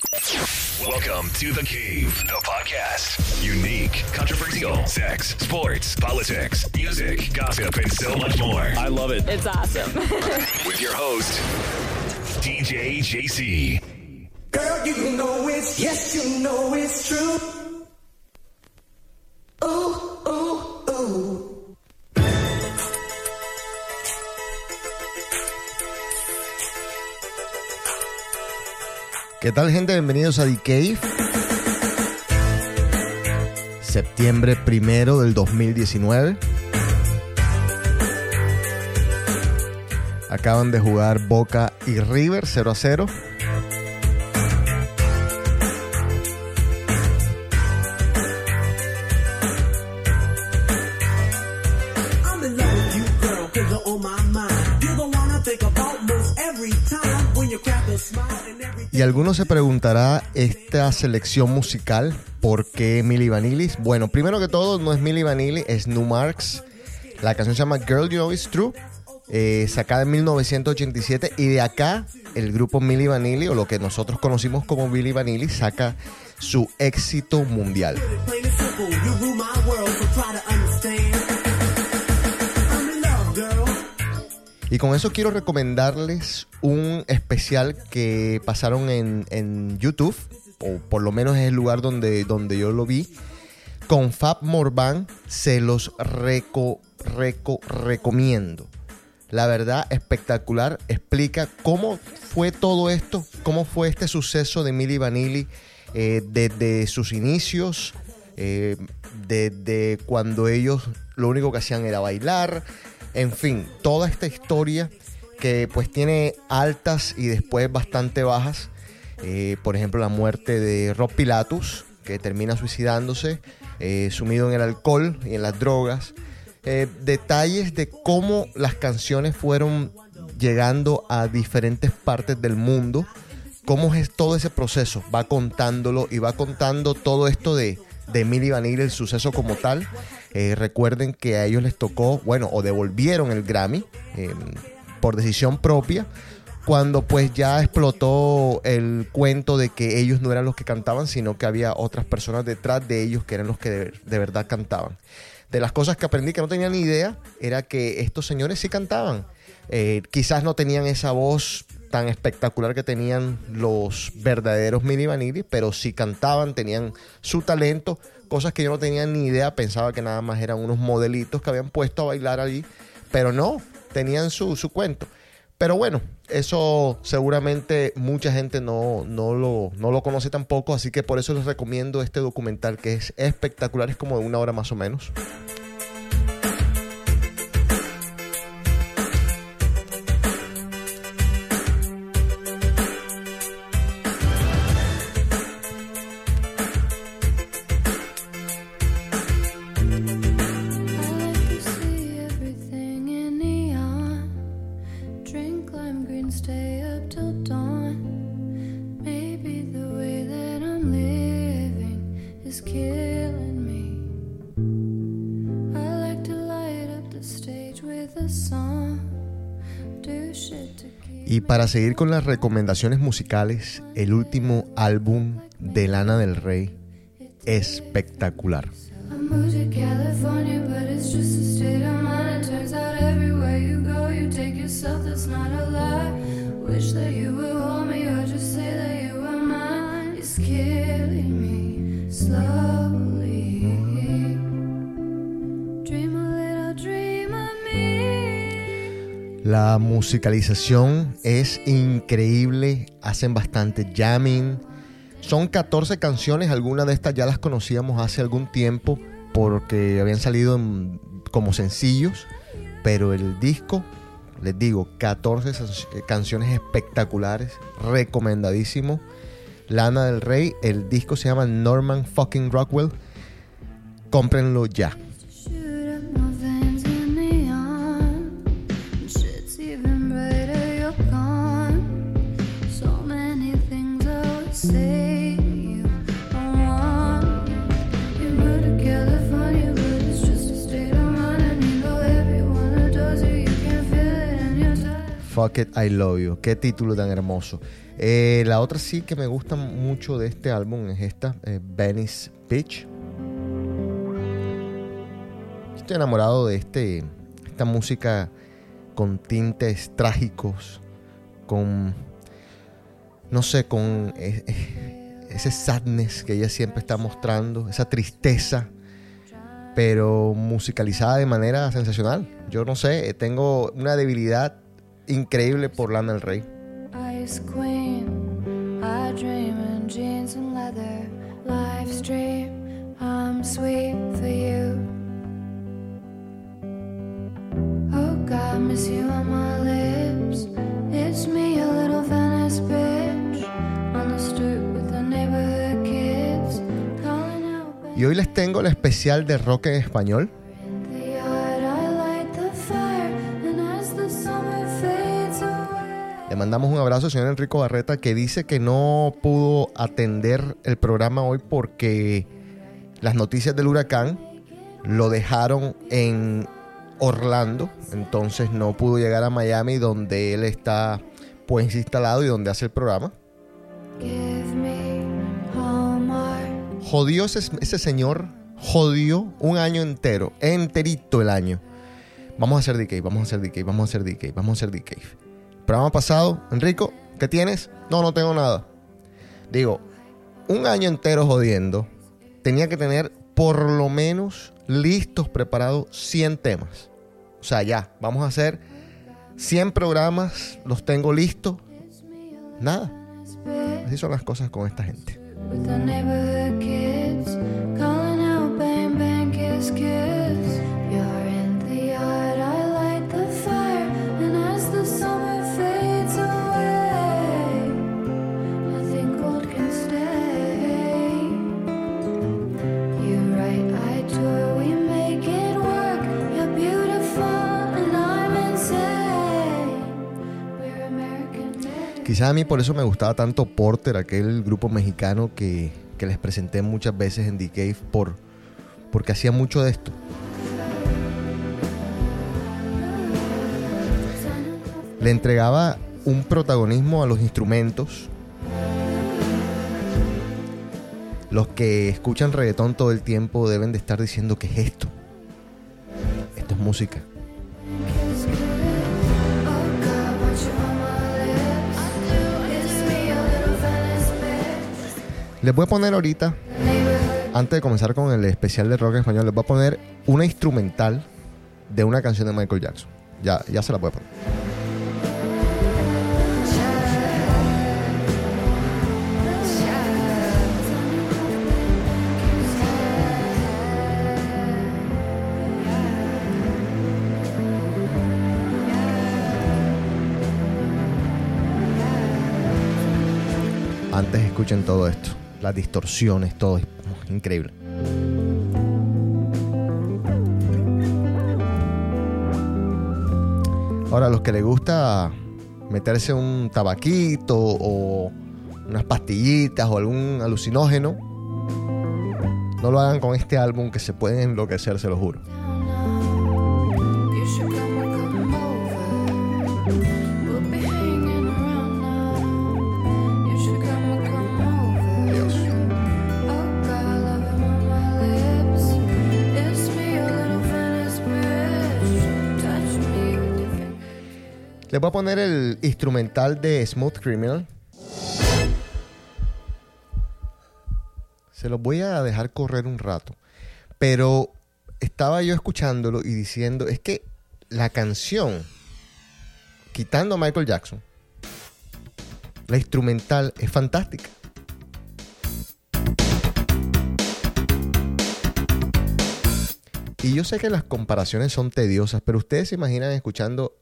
Welcome to The Cave, the podcast. Unique, controversial, sex, sports, politics, music, gossip, and so much more. I love it. It's awesome. With your host, DJ JC. Girl, you know it's, yes, you know it's true. ¿Qué tal gente? Bienvenidos a Cave. Septiembre primero del 2019. Acaban de jugar Boca y River 0 a 0. Alguno se preguntará esta selección musical, ¿por qué Milli Vanilli? Bueno, primero que todo, no es Milli Vanilli, es New Marks. La canción se llama Girl You Know It's True, eh, sacada en 1987. Y de acá, el grupo Milli Vanilli, o lo que nosotros conocimos como Milli Vanilli, saca su éxito mundial. Y con eso quiero recomendarles un especial que pasaron en, en YouTube, o por lo menos es el lugar donde, donde yo lo vi, con Fab Morvan. Se los reco, reco, recomiendo. La verdad, espectacular. Explica cómo fue todo esto, cómo fue este suceso de Milli Vanilli eh, desde sus inicios, eh, desde cuando ellos lo único que hacían era bailar. En fin, toda esta historia que pues tiene altas y después bastante bajas. Eh, por ejemplo, la muerte de Rob Pilatus, que termina suicidándose, eh, sumido en el alcohol y en las drogas. Eh, detalles de cómo las canciones fueron llegando a diferentes partes del mundo. Cómo es todo ese proceso. Va contándolo y va contando todo esto de, de Milli Vanilli, el suceso como tal. Eh, recuerden que a ellos les tocó, bueno, o devolvieron el Grammy eh, por decisión propia, cuando pues ya explotó el cuento de que ellos no eran los que cantaban, sino que había otras personas detrás de ellos que eran los que de, de verdad cantaban. De las cosas que aprendí que no tenía ni idea era que estos señores sí cantaban. Eh, quizás no tenían esa voz tan espectacular que tenían los verdaderos Milli Vanilli, pero sí cantaban, tenían su talento, cosas que yo no tenía ni idea, pensaba que nada más eran unos modelitos que habían puesto a bailar allí, pero no, tenían su, su cuento. Pero bueno, eso seguramente mucha gente no, no, lo, no lo conoce tampoco, así que por eso les recomiendo este documental que es espectacular, es como de una hora más o menos. Para seguir con las recomendaciones musicales, el último álbum de Lana del Rey, espectacular. La musicalización es increíble, hacen bastante jamming. Son 14 canciones, algunas de estas ya las conocíamos hace algún tiempo porque habían salido como sencillos, pero el disco, les digo, 14 san- canciones espectaculares, recomendadísimo. Lana del Rey, el disco se llama Norman fucking Rockwell. Cómprenlo ya. Fuck It, I Love You. Qué título tan hermoso. Eh, la otra sí que me gusta mucho de este álbum es esta, eh, Venice Beach. Estoy enamorado de este, esta música con tintes trágicos, con, no sé, con eh, eh, ese sadness que ella siempre está mostrando, esa tristeza, pero musicalizada de manera sensacional. Yo no sé, tengo una debilidad increíble por Lana del Rey. Ice Queen, I dream in jeans and leather. Life's dream, I'm sweet for you. Oh God, miss you on my lips. It's me, a little Venice bitch, on the stoop with the neighborhood kids, calling out. Y hoy les tengo el especial de rock en español. Mandamos un abrazo al señor Enrico Barreta que dice que no pudo atender el programa hoy porque las noticias del huracán lo dejaron en Orlando, entonces no pudo llegar a Miami donde él está pues instalado y donde hace el programa. Jodió ese, ese señor, jodió un año entero, enterito el año. Vamos a hacer DK, vamos a hacer DK, vamos a hacer DK, vamos a hacer DK. Programa pasado, Enrico, ¿qué tienes? No, no tengo nada. Digo, un año entero jodiendo, tenía que tener por lo menos listos, preparados 100 temas. O sea, ya, vamos a hacer 100 programas, los tengo listos. Nada. Así son las cosas con esta gente. Quizás a mí por eso me gustaba tanto Porter, aquel grupo mexicano que, que les presenté muchas veces en The Cave, por, porque hacía mucho de esto. Le entregaba un protagonismo a los instrumentos. Los que escuchan reggaetón todo el tiempo deben de estar diciendo que es esto. Esto es música. Les voy a poner ahorita, antes de comenzar con el especial de rock en español, les voy a poner una instrumental de una canción de Michael Jackson. Ya, ya se la voy a poner. Antes escuchen todo esto, las distorsiones, todo es increíble. Ahora, a los que les gusta meterse un tabaquito o unas pastillitas o algún alucinógeno, no lo hagan con este álbum que se pueden enloquecer, se lo juro. Voy a poner el instrumental de Smooth Criminal. Se los voy a dejar correr un rato. Pero estaba yo escuchándolo y diciendo, es que la canción, quitando a Michael Jackson, la instrumental es fantástica. Y yo sé que las comparaciones son tediosas, pero ustedes se imaginan escuchando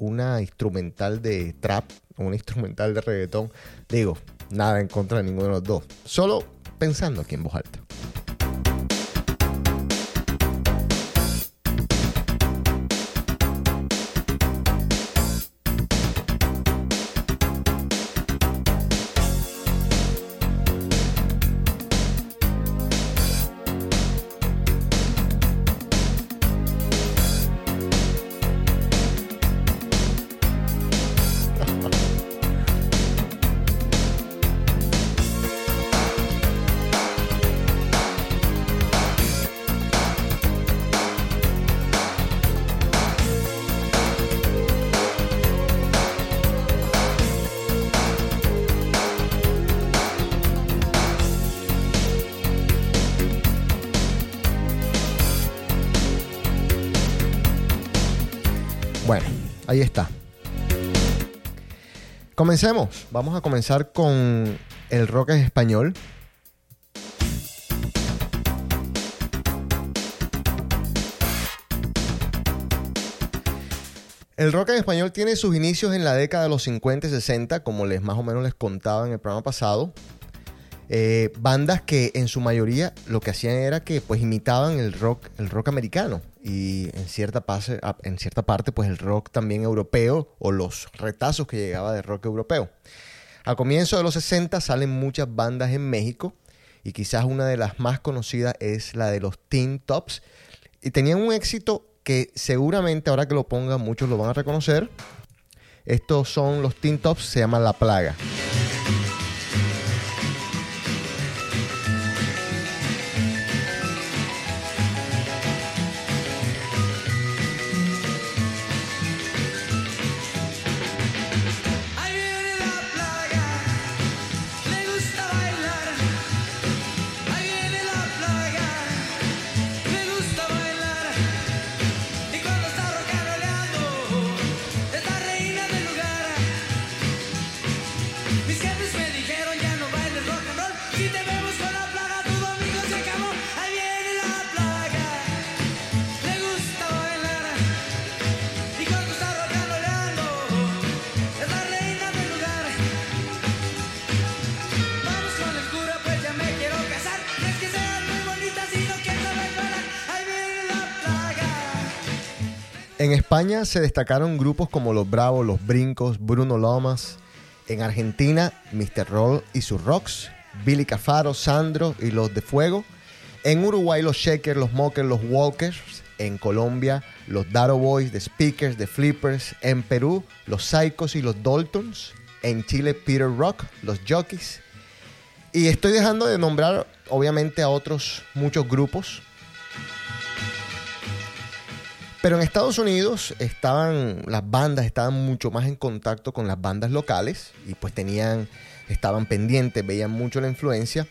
una instrumental de trap una instrumental de reggaetón. Digo, nada en contra de ninguno de los dos. Solo pensando aquí en voz alta. Ahí está. Comencemos. Vamos a comenzar con el rock en español. El rock en español tiene sus inicios en la década de los 50 y 60, como les más o menos les contaba en el programa pasado. Eh, bandas que en su mayoría lo que hacían era que pues imitaban el rock, el rock americano y en cierta, en cierta parte pues el rock también europeo o los retazos que llegaba de rock europeo. A comienzos de los 60 salen muchas bandas en México y quizás una de las más conocidas es la de los Teen Tops y tenían un éxito que seguramente ahora que lo pongan muchos lo van a reconocer. Estos son los Teen Tops, se llama La Plaga. En España se destacaron grupos como Los Bravos, Los Brincos, Bruno Lomas. En Argentina, Mr. Roll y sus Rocks, Billy Cafaro, Sandro y Los de Fuego. En Uruguay, Los Shakers, Los Mockers, Los Walkers. En Colombia, Los Daro Boys, The Speakers, The Flippers. En Perú, Los Psychos y Los Daltons. En Chile, Peter Rock, Los Jockeys. Y estoy dejando de nombrar, obviamente, a otros muchos grupos. Pero en Estados Unidos estaban las bandas estaban mucho más en contacto con las bandas locales y pues tenían estaban pendientes, veían mucho la influencia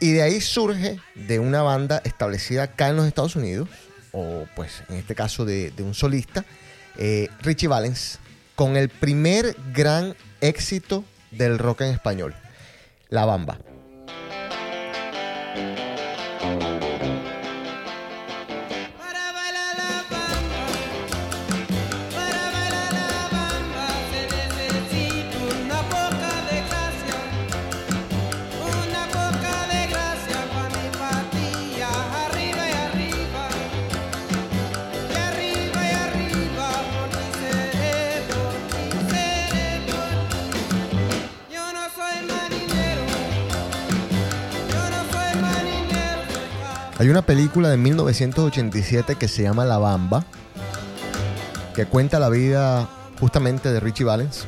y de ahí surge de una banda establecida acá en los Estados Unidos o pues en este caso de, un solista eh, Richie Valens con el primer gran éxito del rock en español, La Bamba. Hay una película de 1987 que se llama La Bamba, que cuenta la vida justamente de Richie Valens,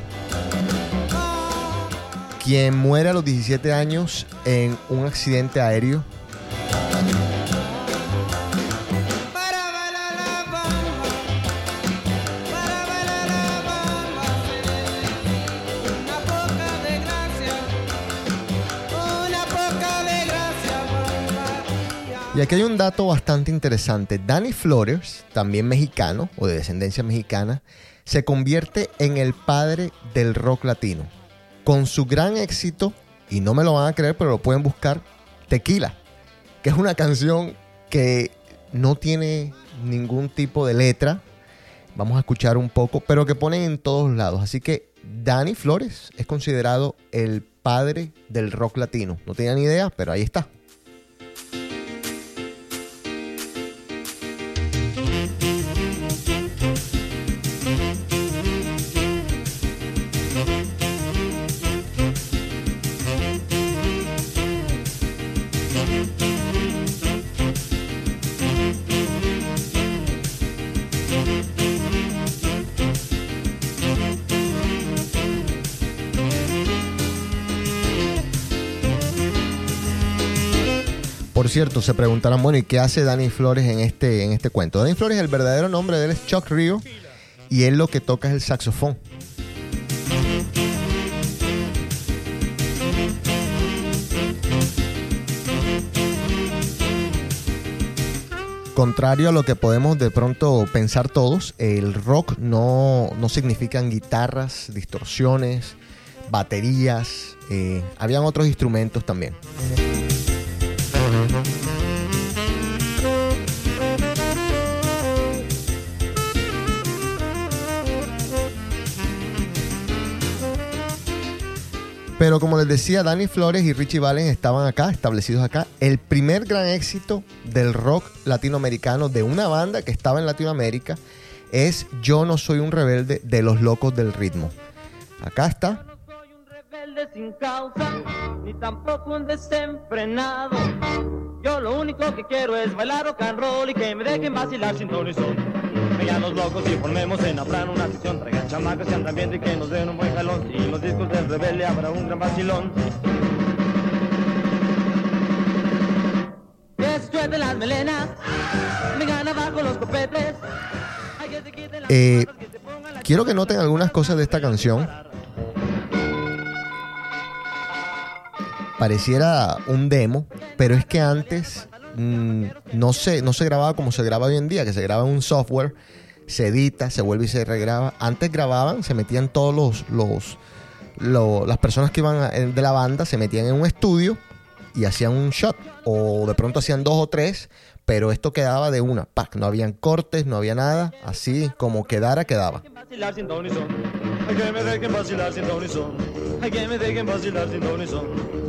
quien muere a los 17 años en un accidente aéreo. Y aquí hay un dato bastante interesante. Danny Flores, también mexicano o de descendencia mexicana, se convierte en el padre del rock latino. Con su gran éxito, y no me lo van a creer, pero lo pueden buscar, Tequila, que es una canción que no tiene ningún tipo de letra. Vamos a escuchar un poco, pero que ponen en todos lados. Así que Danny Flores es considerado el padre del rock latino. No tenía ni idea, pero ahí está. Cierto, se preguntarán, bueno, ¿y qué hace Dani Flores en este, en este cuento? Dani Flores, el verdadero nombre de él es Chuck Rio y él lo que toca es el saxofón. Contrario a lo que podemos de pronto pensar todos, el rock no, no significan guitarras, distorsiones, baterías, eh, habían otros instrumentos también. Pero como les decía, Dani Flores y Richie Valen estaban acá, establecidos acá. El primer gran éxito del rock latinoamericano de una banda que estaba en Latinoamérica es Yo no soy un rebelde de los locos del ritmo. Acá está. No soy un rebelde sin causa, ni tampoco un desenfrenado. Yo lo único que quiero es bailar rock and roll y que me dejen vacilar sin ton y son. Vengan los locos y formemos en Afran una sesión. Traigan chamacas andan viendo y que nos den un buen jalón. Y en los discos del rebelde habrá un gran vacilón. Que se suelten las melenas, vengan abajo los copetes. Eh, Quiero que noten algunas cosas de esta canción. Pareciera un demo, pero es que antes mm, no, se, no se grababa como se graba hoy en día, que se graba en un software, se edita, se vuelve y se regraba. Antes grababan, se metían todos los, los, lo- las personas que iban a- de la banda, se metían en un estudio y hacían un shot, o de pronto hacían dos o tres, pero esto quedaba de una, ¡pac! no habían cortes, no había nada, así como quedara, quedaba.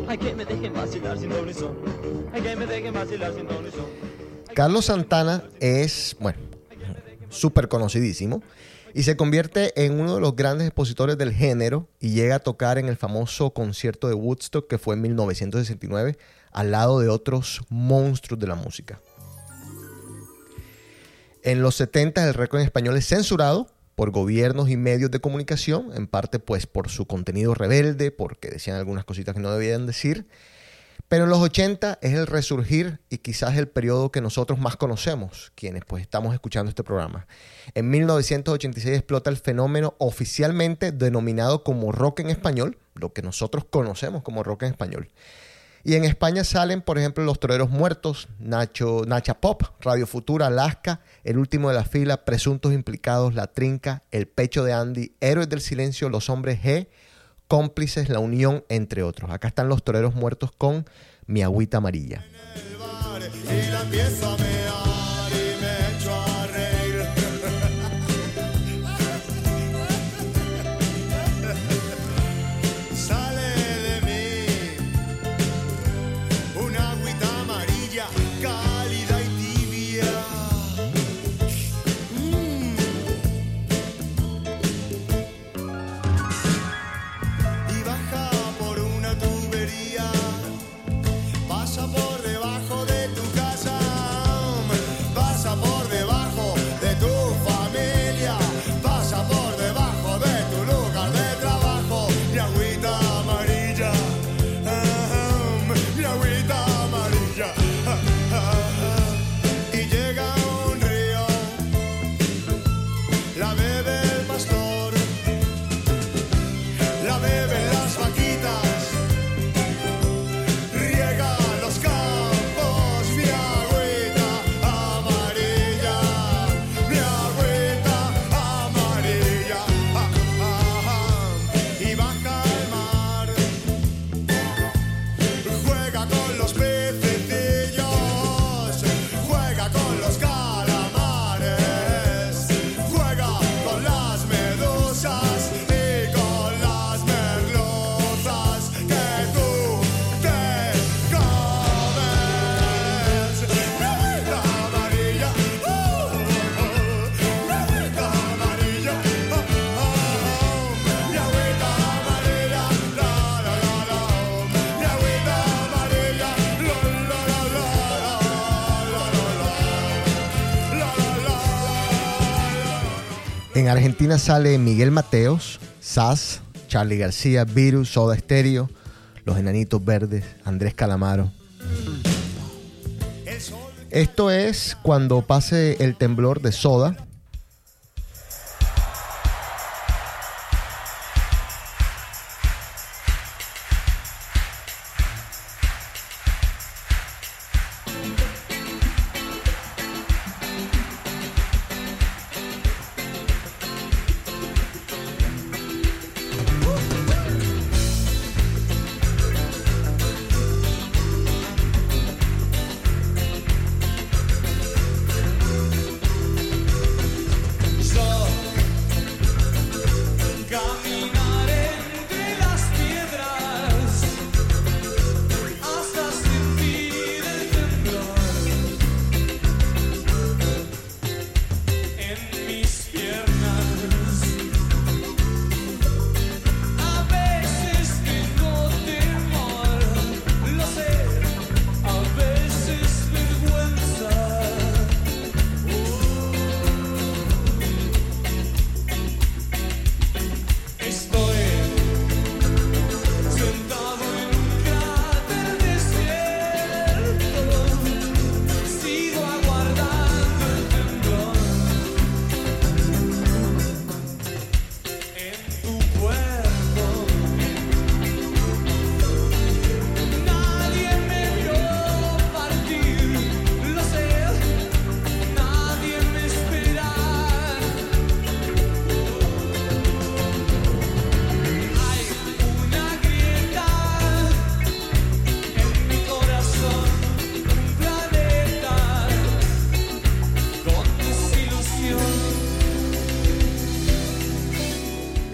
Ay, que me dejen vacilar sin son. Ay, que me dejen vacilar sin son. Carlos Santana es, bueno, súper conocidísimo y se convierte en uno de los grandes expositores del género y llega a tocar en el famoso concierto de Woodstock que fue en 1969 al lado de otros monstruos de la música. En los 70 el récord en español es censurado por gobiernos y medios de comunicación, en parte pues por su contenido rebelde, porque decían algunas cositas que no debían decir. Pero en los 80 es el resurgir y quizás el periodo que nosotros más conocemos, quienes pues estamos escuchando este programa. En 1986 explota el fenómeno oficialmente denominado como rock en español, lo que nosotros conocemos como rock en español. Y en España salen, por ejemplo, Los Toreros Muertos, Nacho, Nacha Pop, Radio Futura, Alaska, El Último de la Fila, Presuntos Implicados, La Trinca, El Pecho de Andy, Héroes del Silencio, Los Hombres G, Cómplices, La Unión, entre otros. Acá están Los Toreros Muertos con Mi Agüita Amarilla. y la empiezo a mear En Argentina sale Miguel Mateos, Sass, Charlie García, Virus, Soda Stereo, Los Enanitos Verdes, Andrés Calamaro. Esto es cuando pase el temblor de Soda.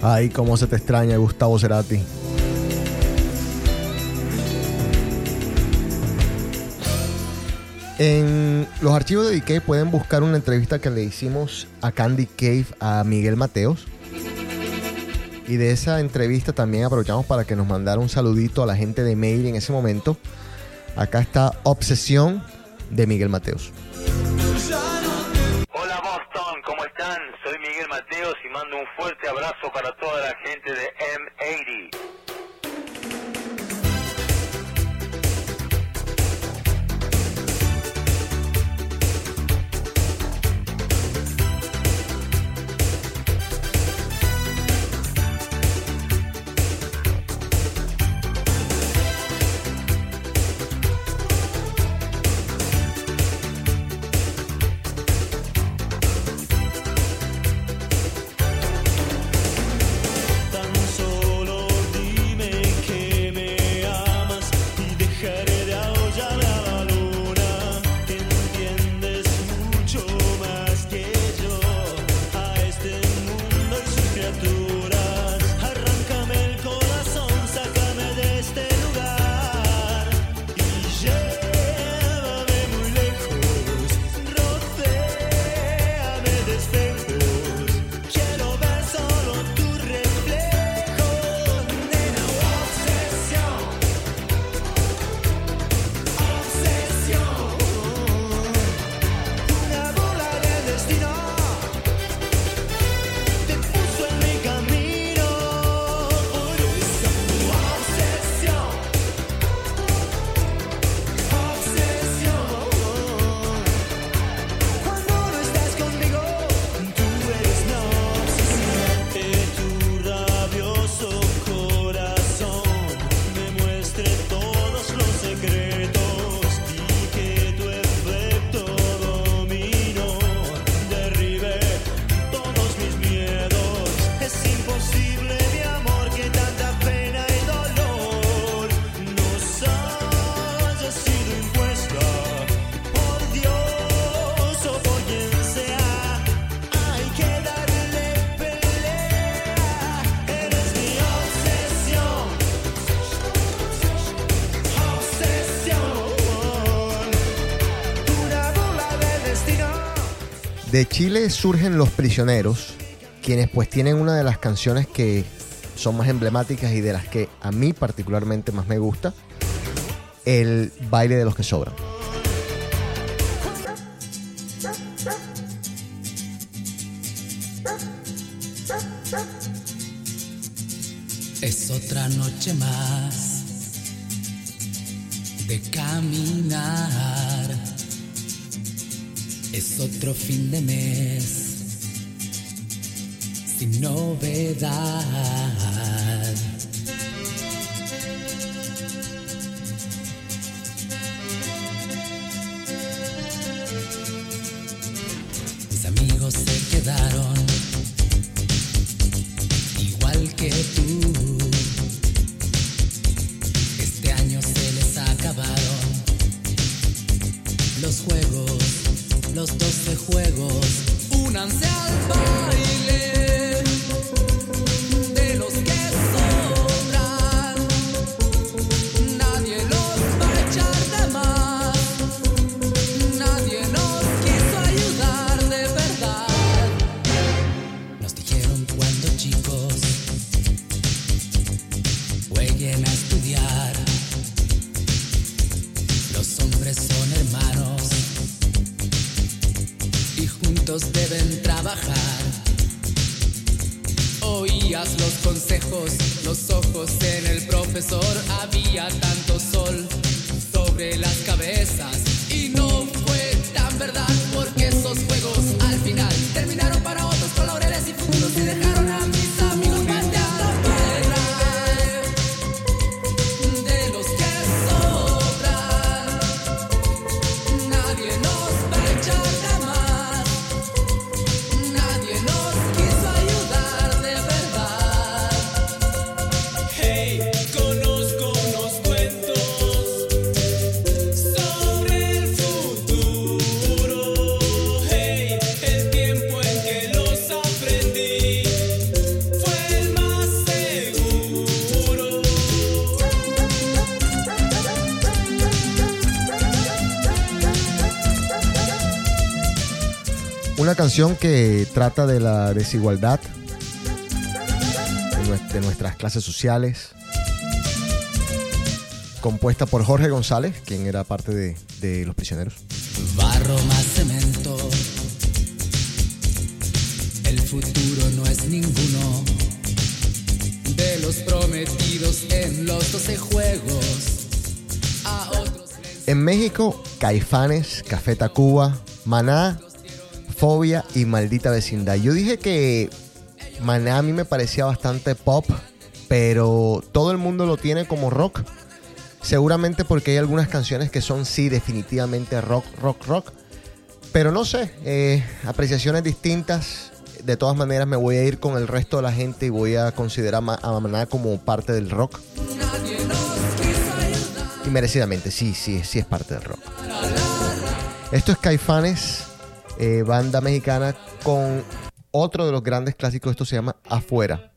Ay, cómo se te extraña Gustavo Cerati. En los archivos de DK pueden buscar una entrevista que le hicimos a Candy Cave a Miguel Mateos. Y de esa entrevista también aprovechamos para que nos mandara un saludito a la gente de Mail en ese momento. Acá está Obsesión de Miguel Mateos. De Chile surgen Los Prisioneros, quienes pues tienen una de las canciones que son más emblemáticas y de las que a mí particularmente más me gusta, el baile de los que sobran. fin de mes sin novedad. los ojos en el profesor había tanto canción que trata de la desigualdad de nues- de nuestras clases sociales. Compuesta por Jorge González, quien era parte de, de Los Prisioneros. Barro más cemento. El futuro no es ninguno de los prometidos en los 12 juegos. A otros les En México, Caifanes, Café Tacuba, Maná, Fobia y Maldita Vecindad. Yo dije que Maná a mí me parecía bastante pop, pero todo el mundo lo tiene como rock. Seguramente porque hay algunas canciones que son sí definitivamente rock, rock, rock. Pero no sé, eh, apreciaciones distintas. De todas maneras me voy a ir con el resto de la gente y voy a considerar a Maná como parte del rock. Y merecidamente, sí, sí, sí es parte del rock. Esto es Caifanes, eh, banda mexicana con otro de los grandes clásicos. Esto se llama Afuera.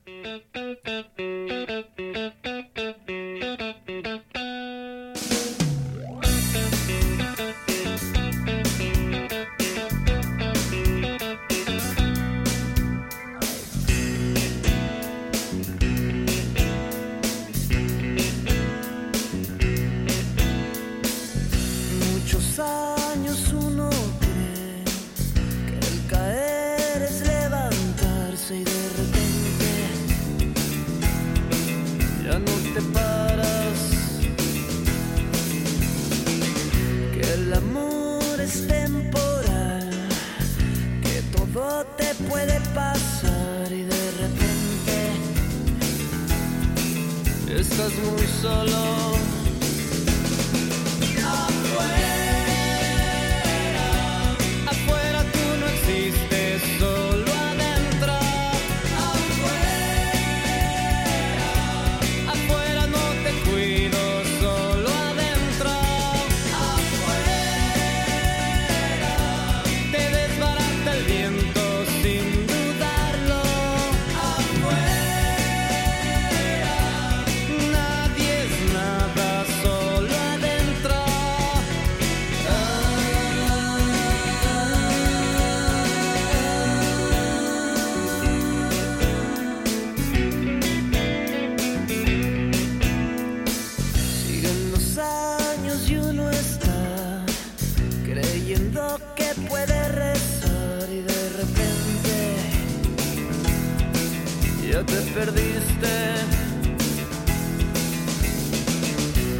Te perdiste.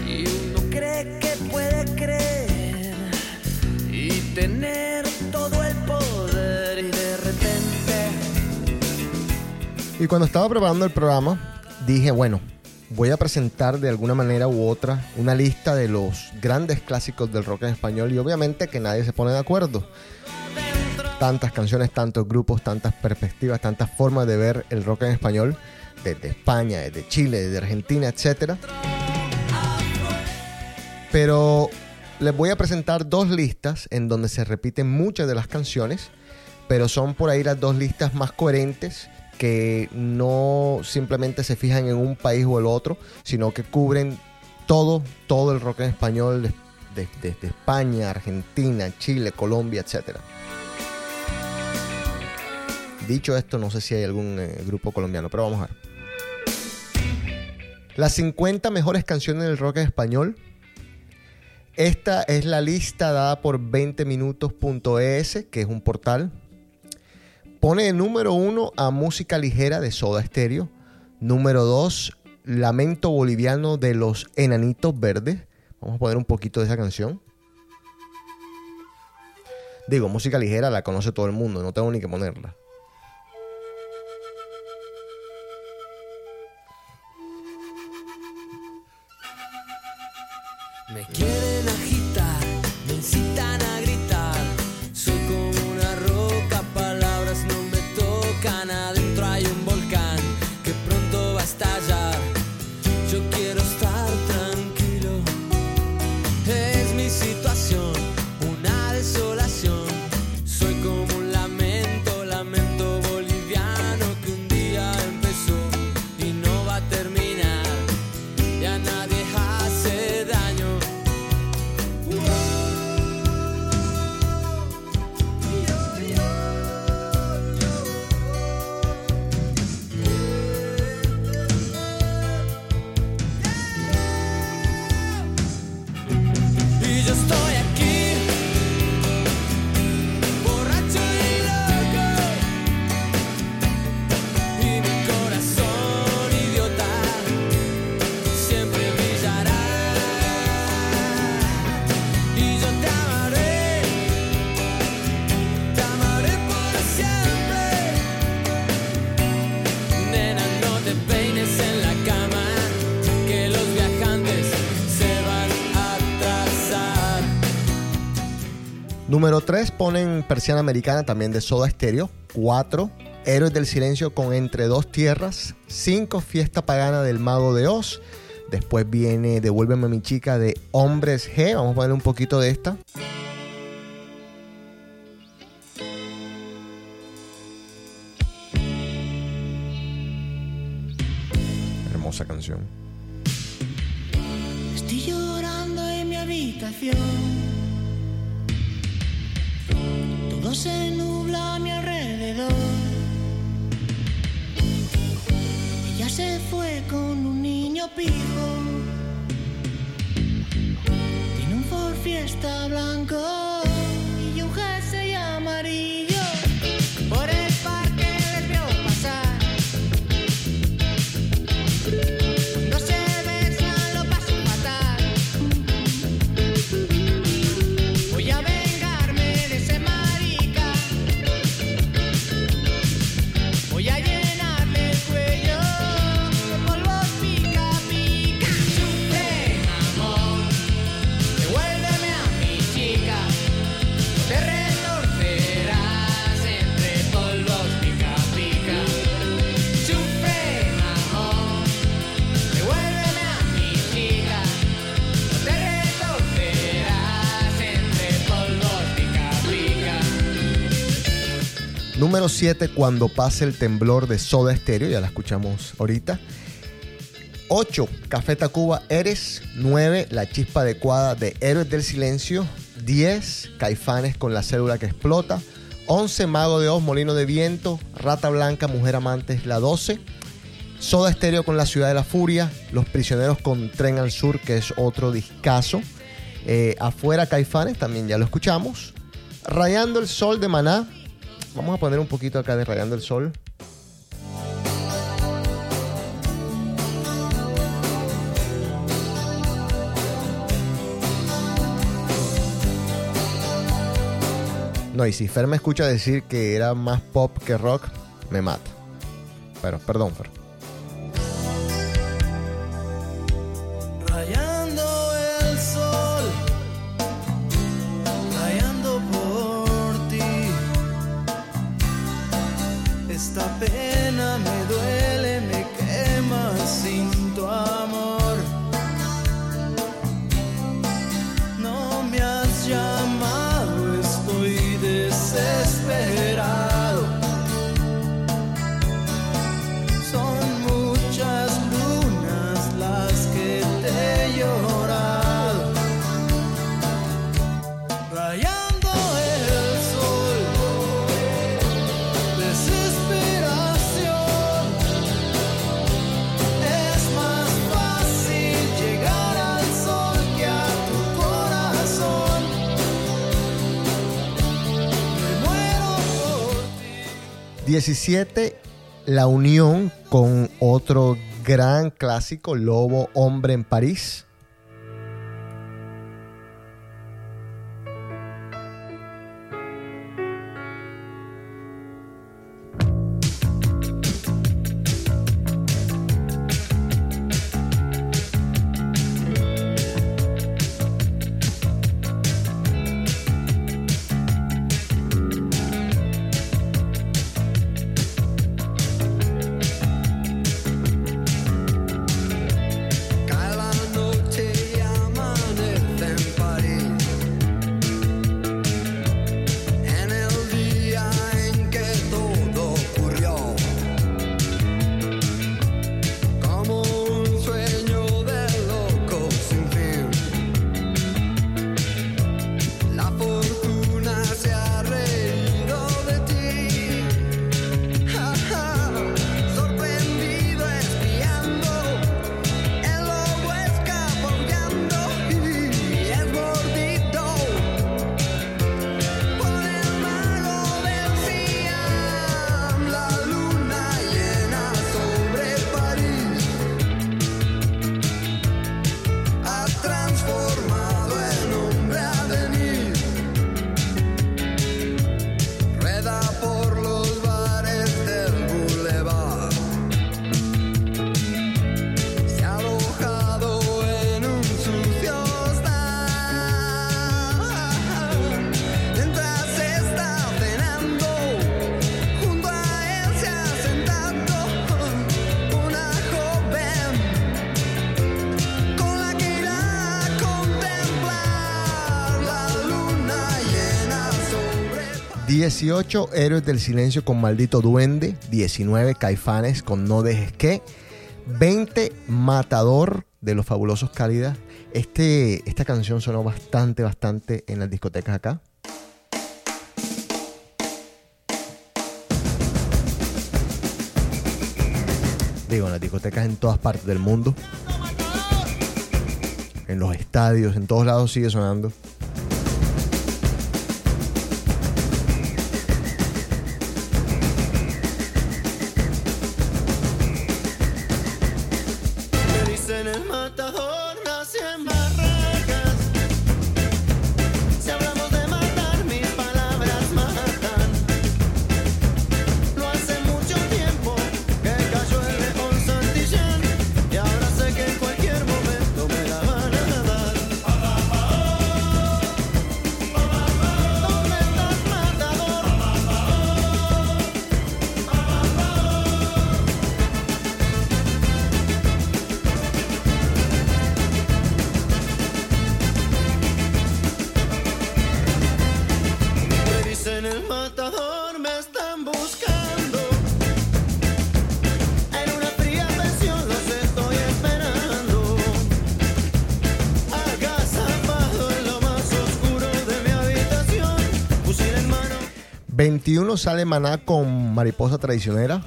Y uno cree que puede creer y tener todo el poder y de repente Y cuando estaba preparando el programa, dije, bueno, voy a presentar de alguna manera u otra una lista de los grandes clásicos del rock en español y obviamente que nadie se pone de acuerdo. Tantas canciones, tantos grupos, tantas perspectivas, tantas formas de ver el rock en español, desde España, desde Chile, desde Argentina, etc. Pero les voy a presentar dos listas en donde se repiten muchas de las canciones, pero son por ahí las dos listas más coherentes que no simplemente se fijan en un país o el otro, sino que cubren todo, todo el rock en español de- de- desde España, Argentina, Chile, Colombia, etc. Dicho esto, no sé si hay algún eh, grupo colombiano, pero vamos a ver. Las 50 mejores canciones del rock español. Esta es la lista dada por 20minutos.es, que es un portal. Pone de número uno a Música Ligera de Soda Stereo. Número dos, Lamento Boliviano de los Enanitos Verdes. Vamos a poner un poquito de esa canción. Digo, música ligera la conoce todo el mundo, no tengo ni que ponerla. Me quieren Número 3 ponen Persiana Americana también de Soda Stereo. 4 Héroes del Silencio con Entre Dos Tierras. 5 Fiesta Pagana del Mago de Oz. Después viene Devuélveme a mi chica de Hombres G. Vamos a poner un poquito de esta. Número 7, Cuando pase el temblor de Soda Stereo, ya la escuchamos ahorita. 8, Café Tacuba Eres. 9, La Chispa Adecuada de Héroes del Silencio. 10, Caifanes con la célula que explota. 11, Mago de Oz, Molino de Viento. Rata Blanca, Mujer Amante es la 12. Soda Stereo con La Ciudad de la Furia. Los Prisioneros con Tren al Sur, que es otro discazo. Eh, afuera Caifanes, también ya lo escuchamos. Rayando el Sol de Maná. Vamos a poner un poquito acá de Rayando el Sol. No, y si Fer me escucha decir que era más pop que rock, me mata. Pero, perdón, Fer. 17, La Unión con otro gran clásico, Lobo Hombre en París. 18 Héroes del Silencio con Maldito Duende, 19 Caifanes con No Dejes Que, 20 Matador de los Fabulosos Cálidas. Este, esta canción sonó bastante, bastante en las discotecas acá. Digo, en las discotecas en todas partes del mundo. En los estadios, en todos lados sigue sonando. 21 sale Maná con Mariposa Traicionera.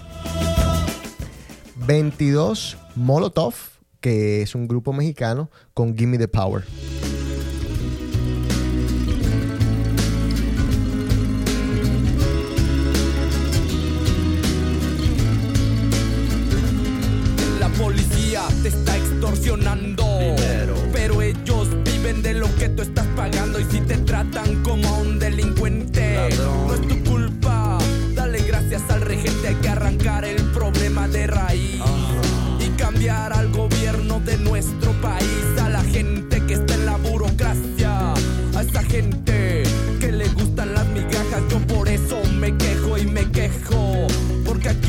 22 Molotov, que es un grupo mexicano, con Gimme the Power. La policía te está extorsionando. Pero ellos viven de lo que tú estás pagando. Y si te tratan como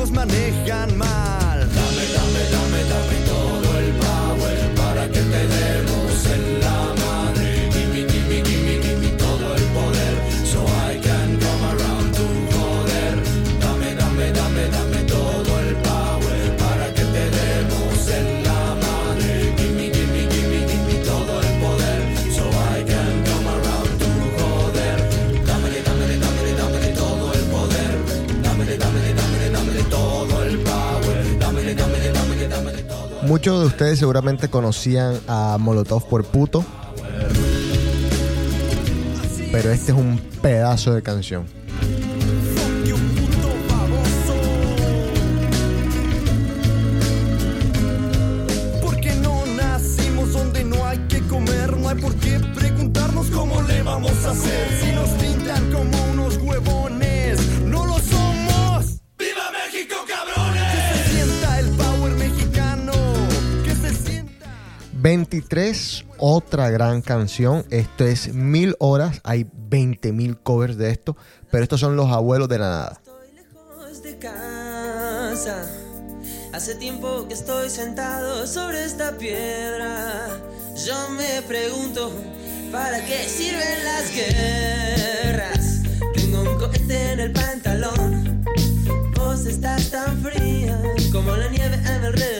muss man nicht einmal. Damme, damme, damme, damme, damme. Muchos de ustedes seguramente conocían a Molotov por puto. Pero este es un pedazo de canción. 23, otra gran canción. Esto es mil horas. Hay 20 mil covers de esto. Pero estos son los abuelos de la nada. Estoy lejos de casa. Hace tiempo que estoy sentado sobre esta piedra. Yo me pregunto, ¿para qué sirven las guerras? Tengo un cohete en el pantalón. Vos estás tan fría como la nieve a mi alrededor.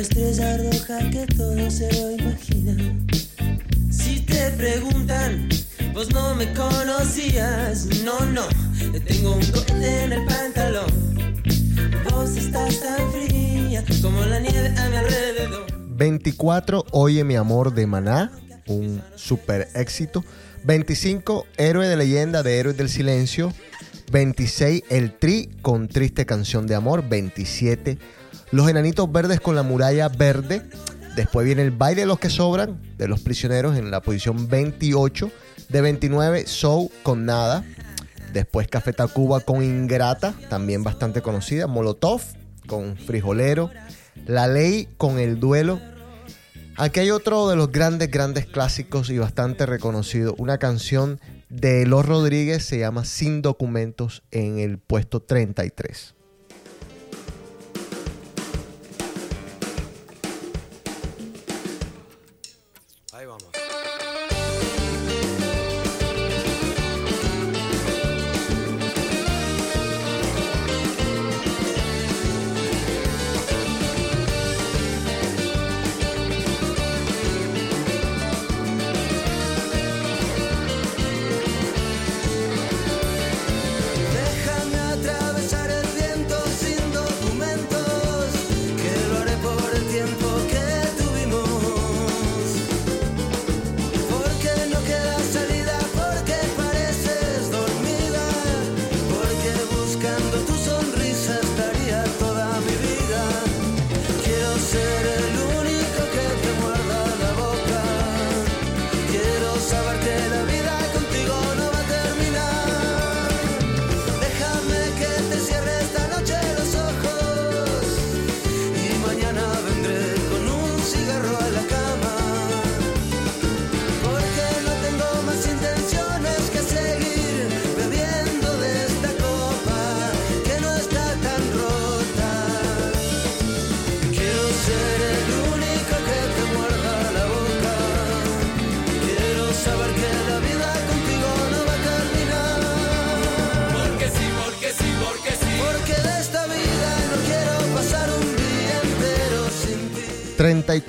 una estrella roja que todo se lo imagina. Si te preguntan, vos no me conocías, no, no, tengo un duende en el pantalón. Vos estás tan fría como la nieve a mi alrededor. 24, Oye mi amor de Maná, un super éxito. 25, Héroe de leyenda de Héroes del Silencio. 26, El Tri con Triste Canción de Amor. 27, los Enanitos Verdes con la Muralla Verde. Después viene El Baile de los que Sobran de Los Prisioneros en la posición 28. De 29, Soul con Nada. Después Café Tacuba con Ingrata, también bastante conocida. Molotov con Frijolero. La Ley con El Duelo. Aquí hay otro de los grandes, grandes clásicos y bastante reconocido. Una canción de Los Rodríguez se llama Sin Documentos en el puesto 33.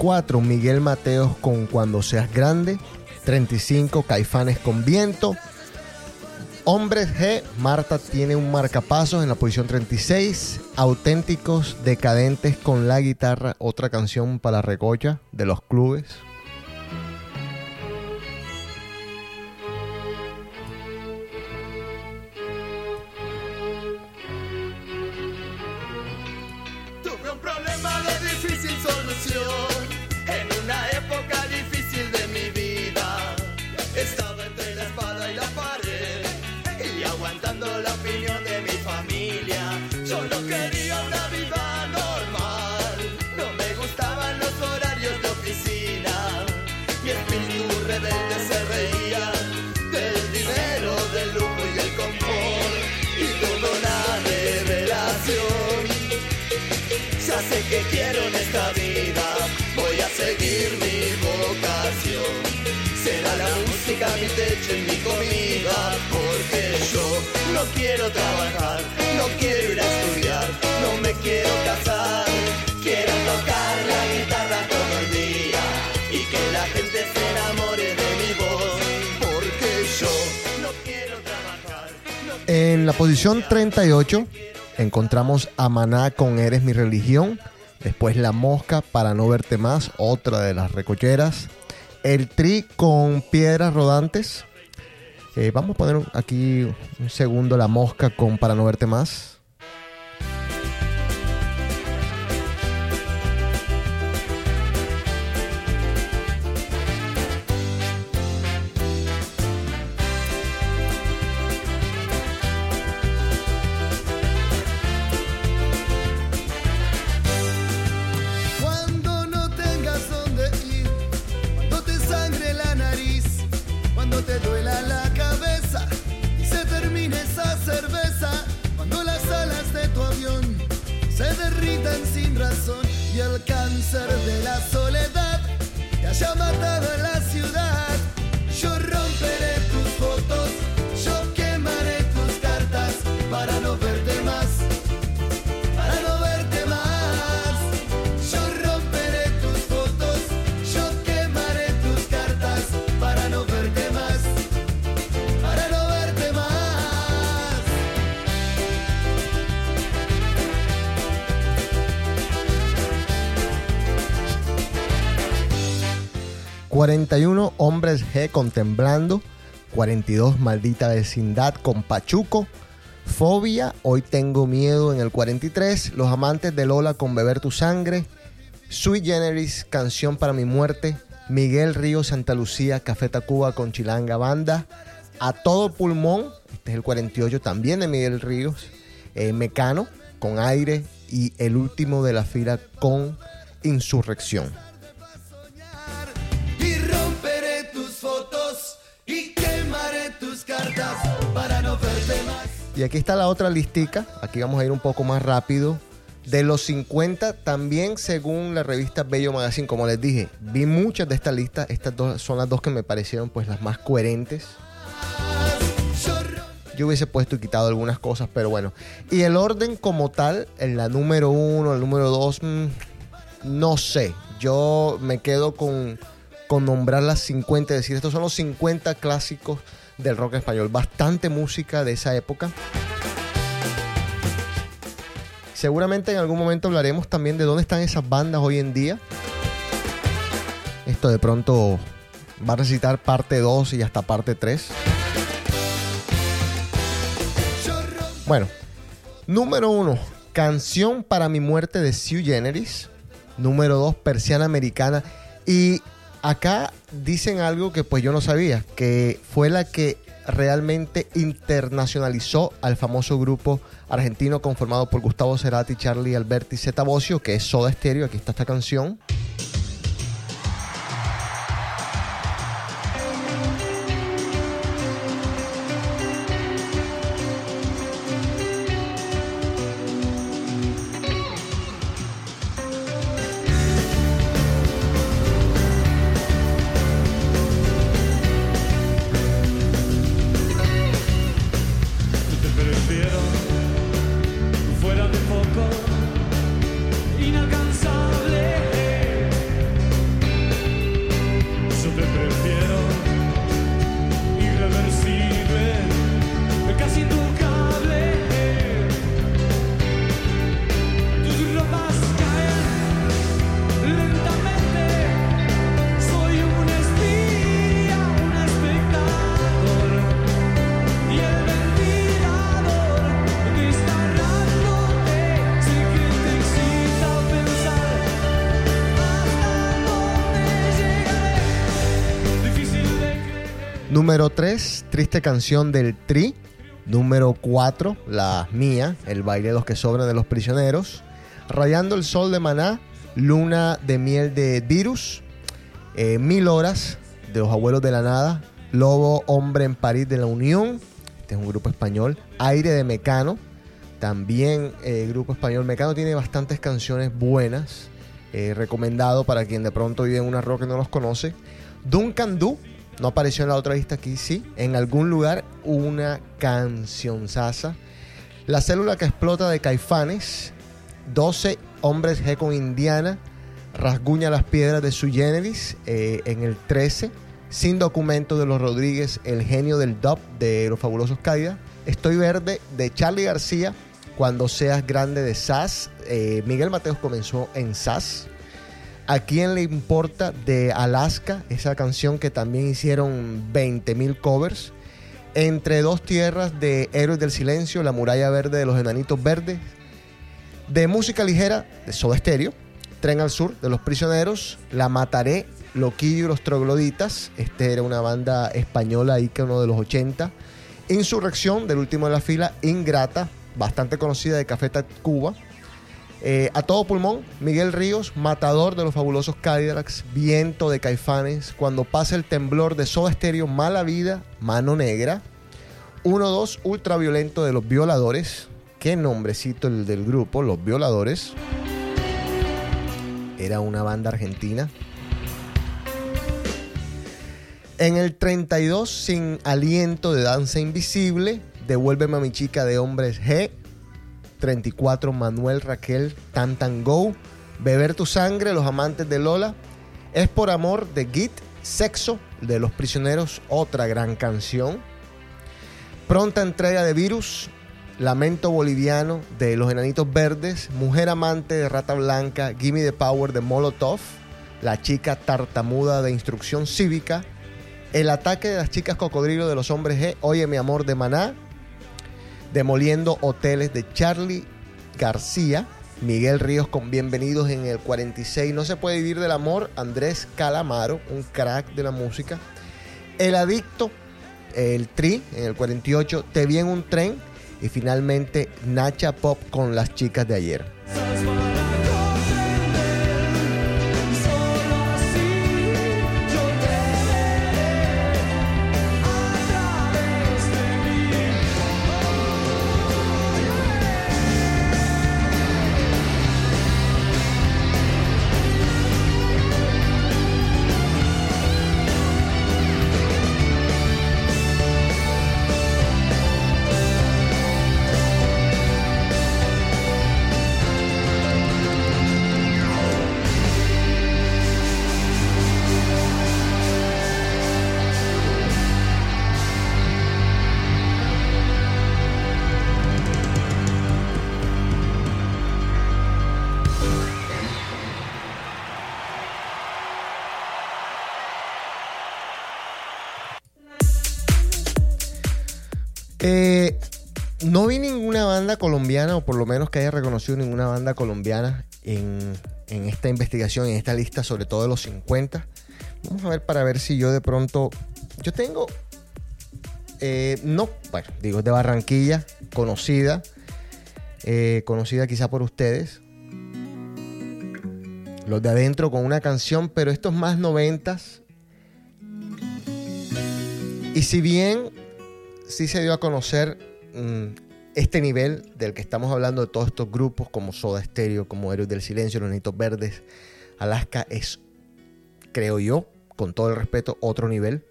34, Miguel Mateos con Cuando Seas Grande. 35, Caifanes con Viento. Hombres G, Marta tiene un marcapasos en la posición 36. Auténticos Decadentes con la guitarra, otra canción para Recocha de los clubes. Tuve un problema de difícil solución esta vida, voy a seguir mi vocación. Será la música mi techo y mi comida, porque yo no quiero trabajar, no quiero ir a estudiar, no me quiero casar. Quiero tocar la guitarra todo el día y que la gente se enamore de mi voz, porque yo no quiero trabajar. En la posición 38 encontramos a Maná con Eres mi religión. Después La Mosca para no verte más, otra de las recocheras. El Tri con Piedras Rodantes. Eh, vamos a poner aquí un segundo La Mosca con Para no verte más. 41 Hombres G con Temblando. 42 Maldita Vecindad con Pachuco. Fobia, Hoy Tengo Miedo en el 43. Los Amantes de Lola con Beber Tu Sangre. Sui Generis, Canción para mi Muerte. Miguel Río Santa Lucía, Café Tacuba con Chilanga Banda. A Todo Pulmón, este es el 48 también de Miguel Ríos. Eh, Mecano con Aire. Y el último de la fila con Insurrección. Cartas para no verte más. Y aquí está la otra listica. Aquí vamos a ir un poco más rápido. De los 50, también según la revista Bello Magazine, como les dije, vi muchas de esta lista. Estas dos son las dos que me parecieron pues las más coherentes. Yo hubiese puesto y quitado algunas cosas, pero bueno. Y el orden como tal, en la número uno, el número dos, mm, no sé. Yo me quedo con, con nombrar las 50, es decir, estos son los 50 clásicos del rock español. Bastante música de esa época. Seguramente en algún momento hablaremos también de dónde están esas bandas hoy en día. Esto de pronto va a necesitar parte 2 y hasta parte 3. Bueno, número 1, Canción para mi muerte de Sue Generis. Número 2, Persiana Americana. Y acá dicen algo que pues yo no sabía, que fue la que realmente internacionalizó al famoso grupo argentino conformado por Gustavo Cerati, Charlie Alberti, Zeta Bosio, que es Soda Stereo. Aquí está esta canción. 3, Triste Canción del Tri. Número 4, La Mía, El baile de los que sobran de los prisioneros. Rayando el sol de Maná, Luna de miel de Virus. eh, Mil horas de los abuelos de la nada. Lobo, hombre en París de la Unión. Este es un grupo español. Aire de Mecano. También eh, grupo español. Mecano tiene bastantes canciones buenas. eh, recomendado para quien de pronto vive en una rock y no los conoce. Duncan Du. No apareció en la otra lista aquí, sí. En algún lugar una canción sasa. La célula que explota de Caifanes. 12 hombres G con Indiana. Rasguña las piedras de su generis eh, en el 13. Sin documento de los Rodríguez, el genio del dub de los fabulosos Caídas. Estoy verde de Charlie García. Cuando seas grande de SAS. Eh, Miguel Mateos comenzó en SAS. ¿A quién le importa de Alaska? Esa canción que también hicieron 20.000 covers. Entre dos tierras de Héroes del Silencio, La Muralla Verde de los Enanitos Verdes. De música ligera, de Soda Stereo. Tren al Sur, de Los Prisioneros. La Mataré, Loquillo y los Trogloditas. Este era una banda española, ícono de los 80. Insurrección, del último de la fila. Ingrata, bastante conocida de Café Tacuba. Eh, a todo pulmón, Miguel Ríos, matador de los fabulosos Cadillacs, viento de Caifanes, cuando pasa el temblor de Soda Stereo, Mala Vida, Mano Negra, 1-2, ultraviolento de los violadores, qué nombrecito el del grupo, los violadores, era una banda argentina. En el 32, sin aliento de Danza Invisible, Devuélveme a mi chica de Hombres G, 34 Manuel Raquel Tantan Go, Beber tu sangre, Los amantes de Lola, Es por amor de Git, Sexo de Los prisioneros, otra gran canción. Pronta entrega de Virus, Lamento boliviano de Los enanitos verdes, Mujer amante de Rata Blanca, Gimme the Power de Molotov, La chica tartamuda de instrucción cívica. El ataque de las chicas cocodrilo de los hombres G. Oye, mi amor de Maná. Demoliendo hoteles de Charlie García. Miguel Ríos con Bienvenidos en el 46. No se puede vivir del amor. Andrés Calamaro, un crack de la música. El adicto, el Tri en el 48. Te vi en un tren. Y finalmente Nacha Pop con las chicas de ayer. No vi ninguna banda colombiana, o por lo menos que haya reconocido ninguna banda colombiana en, en esta investigación, en esta lista, sobre todo de los 50. Vamos a ver para ver si yo de pronto. Yo tengo. eh, no, bueno, digo, de Barranquilla, conocida. eh, conocida quizá por ustedes. Los de adentro con una canción, pero estos más noventas. Y si bien sí se dio a conocer este nivel del que estamos hablando de todos estos grupos como Soda Stereo, como Héroes del Silencio, Los Nitos Verdes, Alaska es, creo yo, con todo el respeto, otro nivel.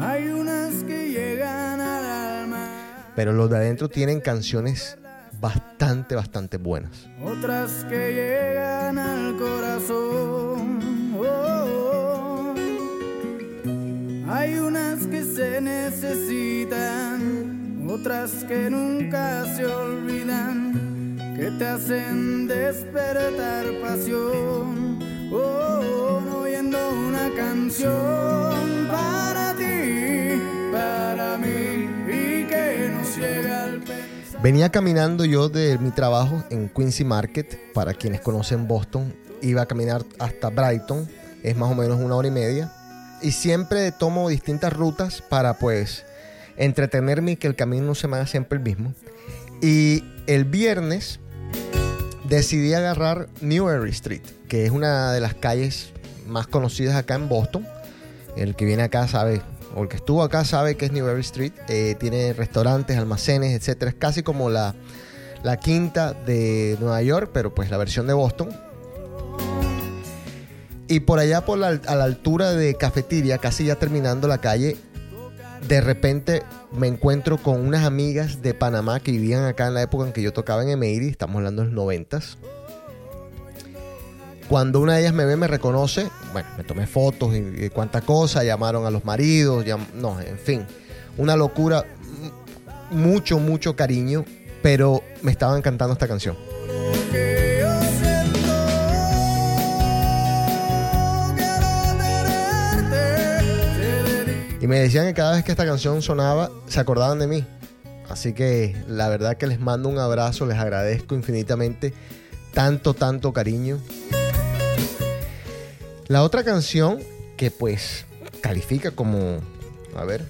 Hay unas que llegan al alma, Pero los de adentro tienen canciones bastante, bastante buenas. otras que llegan al corazón. Oh, oh. Hay unas que se necesitan, otras que nunca se olvidan, que te hacen despertar pasión. Oh, oh, oyendo una canción para ti, para mí, y que nos llega al pensar. Venía caminando yo de mi trabajo en Quincy Market, para quienes conocen Boston, iba a caminar hasta Brighton, es más o menos una hora y media, y siempre tomo distintas rutas para pues entretenerme y que el camino no se me haga siempre el mismo. Y el viernes decidí agarrar Newbury Street, que es una de las calles más conocidas acá en Boston. El que viene acá sabe, o el que estuvo acá sabe que es Newbury Street. Eh, tiene restaurantes, almacenes, etcétera. Es casi como la, la quinta de Nueva York, pero pues la versión de Boston. Y por allá, por la, a la altura de Cafetiria, casi ya terminando la calle, de repente me encuentro con unas amigas de Panamá que vivían acá en la época en que yo tocaba en Emery, estamos hablando de los noventas. Cuando una de ellas me ve, me reconoce, bueno, me tomé fotos y, y cuánta cosa, llamaron a los maridos, no, en fin, una locura, mucho, mucho cariño, pero me estaba encantando esta canción. Y me decían que cada vez que esta canción sonaba, se acordaban de mí. Así que la verdad que les mando un abrazo, les agradezco infinitamente tanto, tanto cariño. La otra canción que pues califica como, a ver,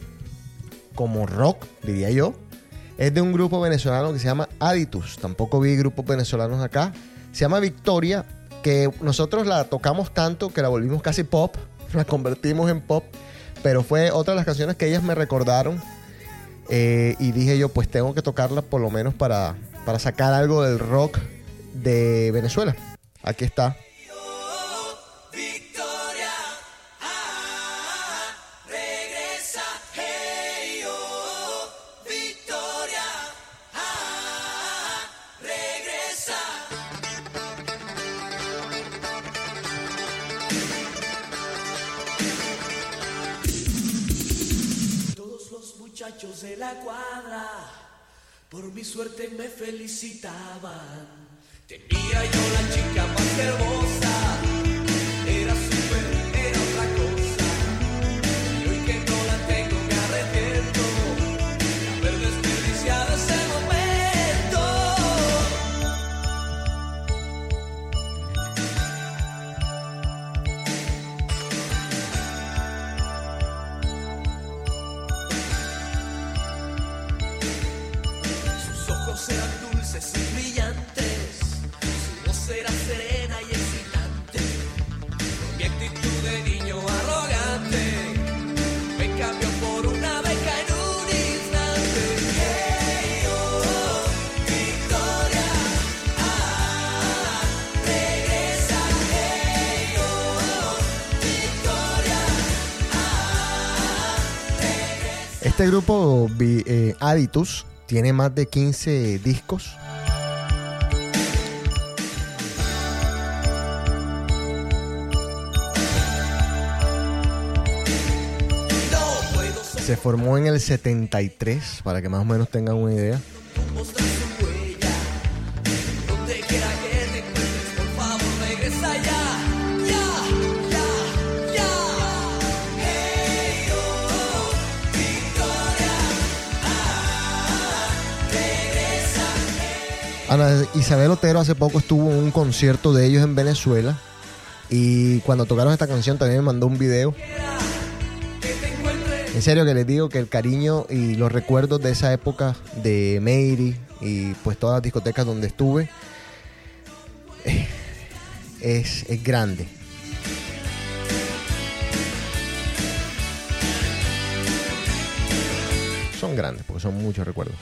como rock, diría yo, es de un grupo venezolano que se llama Aditus. Tampoco vi grupos venezolanos acá. Se llama Victoria, que nosotros la tocamos tanto que la volvimos casi pop, la convertimos en pop, pero fue otra de las canciones que ellas me recordaron. eh, y dije yo, pues tengo que tocarla por lo menos para, para sacar algo del rock de Venezuela. Aquí está. Cuadra por mi suerte me felicitaban. Tenía yo la chica más hermosa, Este grupo eh, Aditus tiene más de 15 discos. Se formó en el 73, para que más o menos tengan una idea. Isabel Otero hace poco estuvo en un concierto de ellos en Venezuela y cuando tocaron esta canción también me mandó un video. En serio que les digo que el cariño y los recuerdos de esa época de Mary y pues todas las discotecas donde estuve eh, es, es grande. Son grandes porque son muchos recuerdos.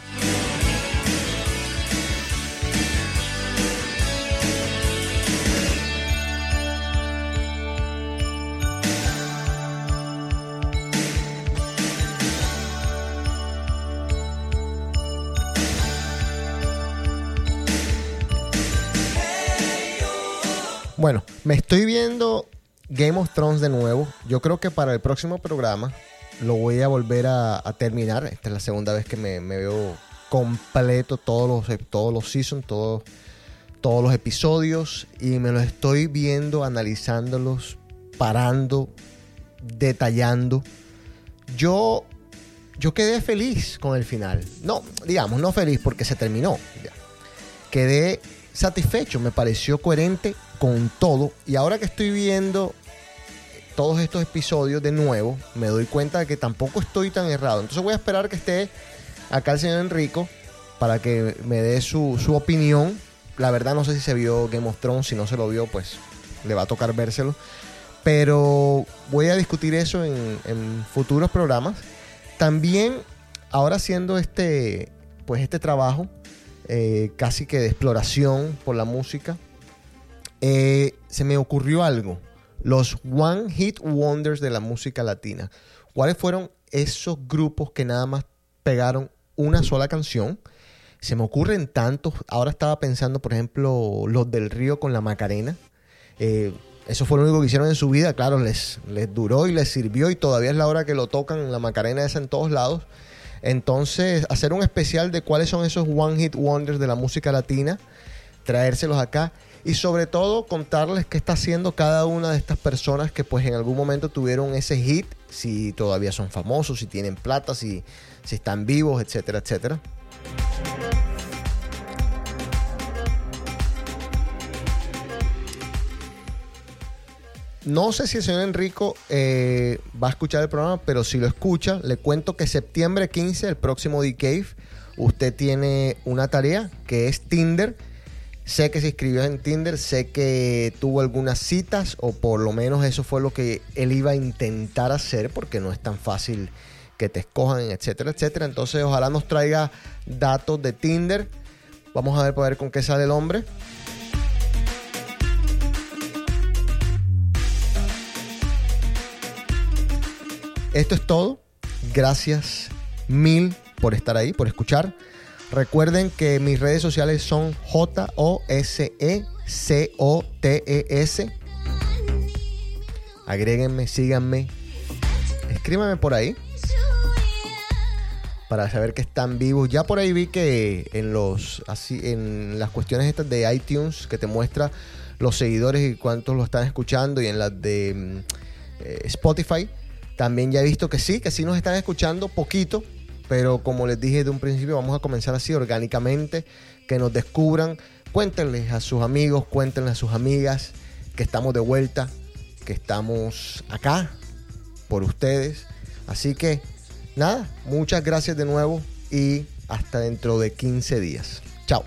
Bueno, me estoy viendo Game of Thrones de nuevo. Yo creo que para el próximo programa lo voy a volver a, terminar. Esta es la segunda vez que me, veo completo todos los, todos los seasons, todos, todos los episodios. Y me los estoy viendo, analizándolos, parando, detallando. Yo, yo quedé feliz con el final. No, digamos, no feliz porque se terminó. Quedé satisfecho, me pareció coherente con todo. Y ahora que estoy viendo todos estos episodios de nuevo, me doy cuenta de que tampoco estoy tan errado. Entonces voy a esperar que esté acá el señor Enrico para que me dé su, su opinión. La verdad no sé si se vio Game of Thrones, si no se lo vio, pues le va a tocar vérselo. Pero voy a discutir eso en, futuros programas. También, ahora haciendo este, pues este trabajo, eh, casi que de exploración por la música, eh, se me ocurrió algo. Los One Hit Wonders de la música latina. ¿Cuáles fueron esos grupos que nada más pegaron una sola canción? Se me ocurren tantos. Ahora estaba pensando, por ejemplo, los del Río con la Macarena. Eh, eso fue lo único que hicieron en su vida. Claro, les, les duró y les sirvió y todavía es la hora que lo tocan la Macarena esa en todos lados. Entonces, hacer un especial de cuáles son esos One Hit Wonders de la música latina, traérselos acá y sobre todo contarles qué está haciendo cada una de estas personas que pues en algún momento tuvieron ese hit, si todavía son famosos, si tienen plata, si, si están vivos, etcétera, etcétera. No sé si el señor Enrico eh, va a escuchar el programa, pero si lo escucha, le cuento que septiembre 15, el próximo D-Cave, usted tiene una tarea que es Tinder. Sé que se inscribió en Tinder, sé que tuvo algunas citas, o por lo menos eso fue lo que él iba a intentar hacer, porque no es tan fácil que te escojan, etcétera, etcétera. Entonces, ojalá nos traiga datos de Tinder. Vamos a ver ver con qué sale el hombre. Esto es todo. Gracias mil por estar ahí, por escuchar. Recuerden que mis redes sociales son J-O-S-E-C-O-T-E-S. Agréguenme, síganme. Escríbanme por ahí. Para saber que están vivos. Ya por ahí vi que en los así en las cuestiones estas de iTunes que te muestra los seguidores y cuántos lo están escuchando y en las de mm, eh, Spotify también ya he visto que sí, que sí nos están escuchando poquito, pero como les dije de un principio, vamos a comenzar así orgánicamente, que nos descubran, cuéntenles a sus amigos, cuéntenles a sus amigas que estamos de vuelta, que estamos acá por ustedes. Así que nada, muchas gracias de nuevo y hasta dentro de 15 días. Chao.